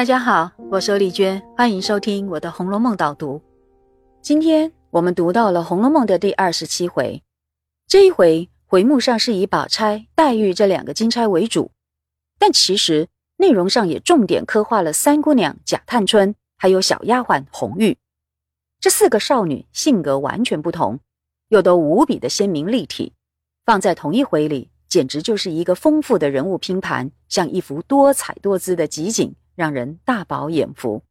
大家好，我是丽娟，欢迎收听我的《红楼梦》导读。今天我们读到了《红楼梦》的第二十七回，这一回回目上是以宝钗、黛玉这两个金钗为主，但其实内容上也重点刻画了三姑娘贾探春，还有小丫鬟红玉这四个少女，性格完全不同，又都无比的鲜明立体，放在同一回里，简直就是一个丰富的人物拼盘，像一幅多彩多姿的集锦。让人大饱眼福。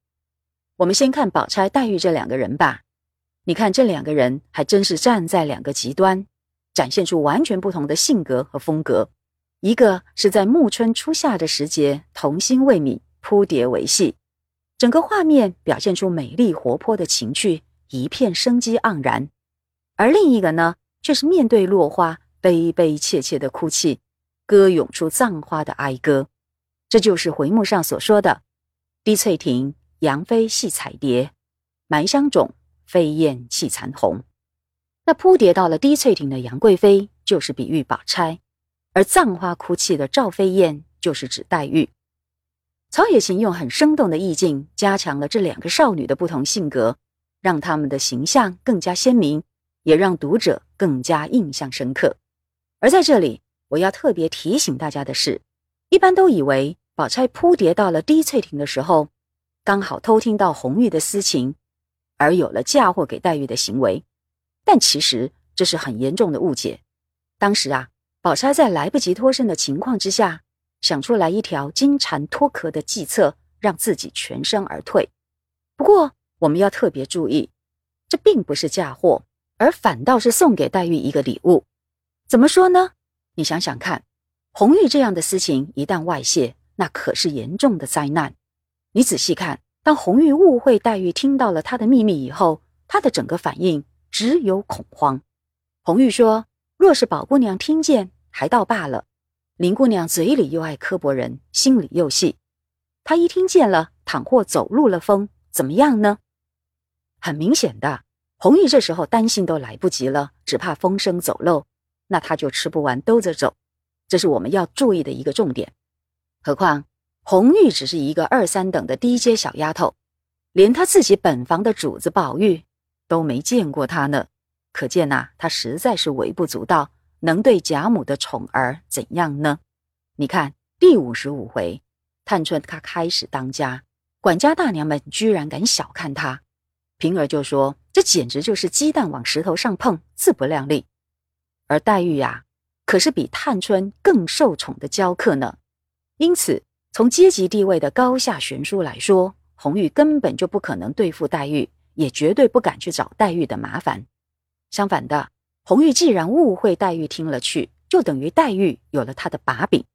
我们先看宝钗、黛玉这两个人吧。你看这两个人还真是站在两个极端，展现出完全不同的性格和风格。一个是在暮春初夏的时节，童心未泯，扑蝶为戏，整个画面表现出美丽活泼的情趣，一片生机盎然；而另一个呢，却是面对落花，悲悲切切的哭泣，歌咏出葬花的哀歌。这就是回目上所说的“滴翠亭杨妃戏彩蝶，埋香冢飞燕泣残红”。那扑蝶到了滴翠亭的杨贵妃，就是比喻宝钗；而葬花哭泣的赵飞燕，就是指黛玉。曹雪芹用很生动的意境，加强了这两个少女的不同性格，让她们的形象更加鲜明，也让读者更加印象深刻。而在这里，我要特别提醒大家的是，一般都以为。宝钗扑蝶到了滴翠亭的时候，刚好偷听到红玉的私情，而有了嫁祸给黛玉的行为。但其实这是很严重的误解。当时啊，宝钗在来不及脱身的情况之下，想出来一条金蝉脱壳的计策，让自己全身而退。不过我们要特别注意，这并不是嫁祸，而反倒是送给黛玉一个礼物。怎么说呢？你想想看，红玉这样的私情一旦外泄，那可是严重的灾难。你仔细看，当红玉误会黛玉听到了他的秘密以后，她的整个反应只有恐慌。红玉说：“若是宝姑娘听见，还倒罢了；林姑娘嘴里又爱刻薄人，心里又细。她一听见了，倘或走漏了风，怎么样呢？”很明显的，红玉这时候担心都来不及了，只怕风声走漏，那她就吃不完兜着走。这是我们要注意的一个重点。何况红玉只是一个二三等的低阶小丫头，连她自己本房的主子宝玉都没见过她呢。可见呐，她实在是微不足道，能对贾母的宠儿怎样呢？你看第五十五回，探春她开始当家，管家大娘们居然敢小看她，平儿就说这简直就是鸡蛋往石头上碰，自不量力。而黛玉呀，可是比探春更受宠的娇客呢。因此，从阶级地位的高下悬殊来说，红玉根本就不可能对付黛玉，也绝对不敢去找黛玉的麻烦。相反的，红玉既然误会黛玉听了去，就等于黛玉有了她的把柄。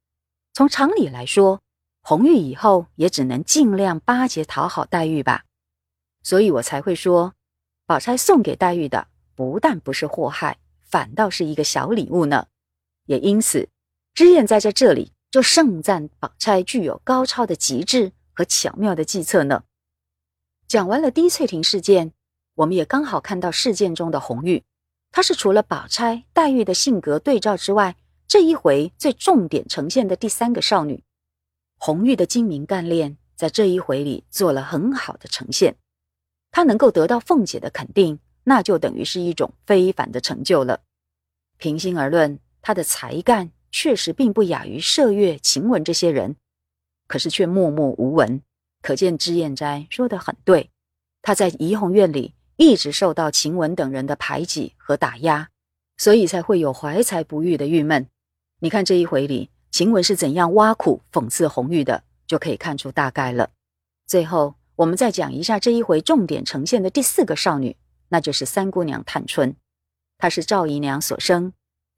从常理来说，红玉以后也只能尽量巴结讨好黛玉吧。所以我才会说，宝钗送给黛玉的不但不是祸害，反倒是一个小礼物呢。也因此，脂砚在在这里。就盛赞宝钗具有高超的极致和巧妙的计策呢。讲完了滴翠亭事件，我们也刚好看到事件中的红玉，她是除了宝钗、黛玉的性格对照之外，这一回最重点呈现的第三个少女。红玉的精明干练在这一回里做了很好的呈现，她能够得到凤姐的肯定，那就等于是一种非凡的成就了。平心而论，她的才干。确实并不亚于麝月、晴雯这些人，可是却默默无闻，可见脂砚斋说的很对。他在怡红院里一直受到晴雯等人的排挤和打压，所以才会有怀才不遇的郁闷。你看这一回里，晴雯是怎样挖苦讽刺红玉的，就可以看出大概了。最后，我们再讲一下这一回重点呈现的第四个少女，那就是三姑娘探春，她是赵姨娘所生。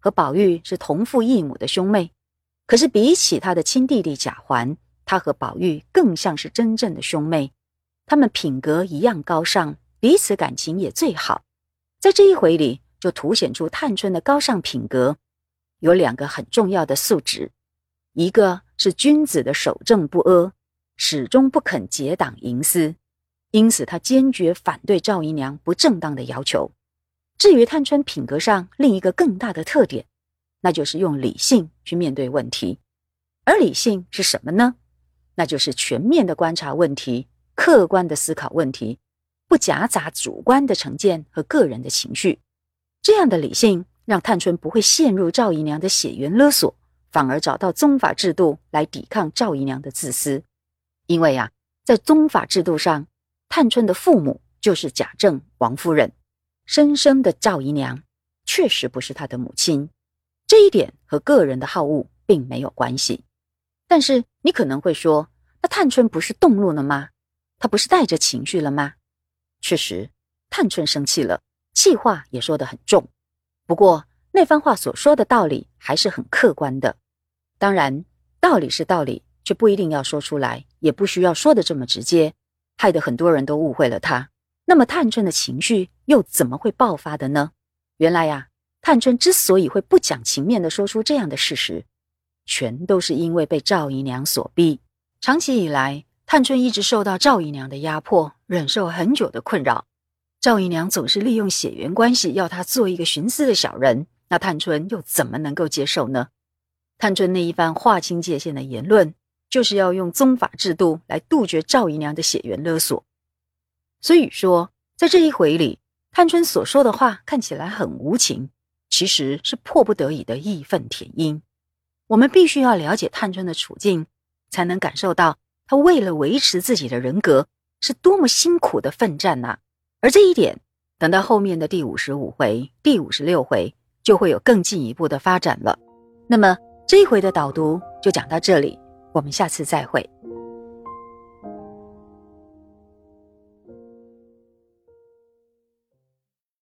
和宝玉是同父异母的兄妹，可是比起他的亲弟弟贾环，他和宝玉更像是真正的兄妹。他们品格一样高尚，彼此感情也最好。在这一回里，就凸显出探春的高尚品格有两个很重要的素质：一个是君子的守正不阿，始终不肯结党营私，因此他坚决反对赵姨娘不正当的要求。至于探春品格上另一个更大的特点，那就是用理性去面对问题。而理性是什么呢？那就是全面的观察问题，客观的思考问题，不夹杂主观的成见和个人的情绪。这样的理性让探春不会陷入赵姨娘的血缘勒索，反而找到宗法制度来抵抗赵姨娘的自私。因为呀，在宗法制度上，探春的父母就是贾政、王夫人，生生的赵姨娘确实不是她的母亲。这一点和个人的好恶并没有关系，但是你可能会说，那探春不是动怒了吗？她不是带着情绪了吗？确实，探春生气了，气话也说得很重。不过那番话所说的道理还是很客观的。当然，道理是道理，却不一定要说出来，也不需要说的这么直接，害得很多人都误会了他。那么探春的情绪又怎么会爆发的呢？原来呀。探春之所以会不讲情面的说出这样的事实，全都是因为被赵姨娘所逼。长期以来，探春一直受到赵姨娘的压迫，忍受很久的困扰。赵姨娘总是利用血缘关系要她做一个徇私的小人，那探春又怎么能够接受呢？探春那一番划清界限的言论，就是要用宗法制度来杜绝赵姨娘的血缘勒索。所以说，在这一回里，探春所说的话看起来很无情。其实是迫不得已的义愤填膺。我们必须要了解探春的处境，才能感受到她为了维持自己的人格是多么辛苦的奋战呐。而这一点，等到后面的第五十五回、第五十六回就会有更进一步的发展了。那么这一回的导读就讲到这里，我们下次再会。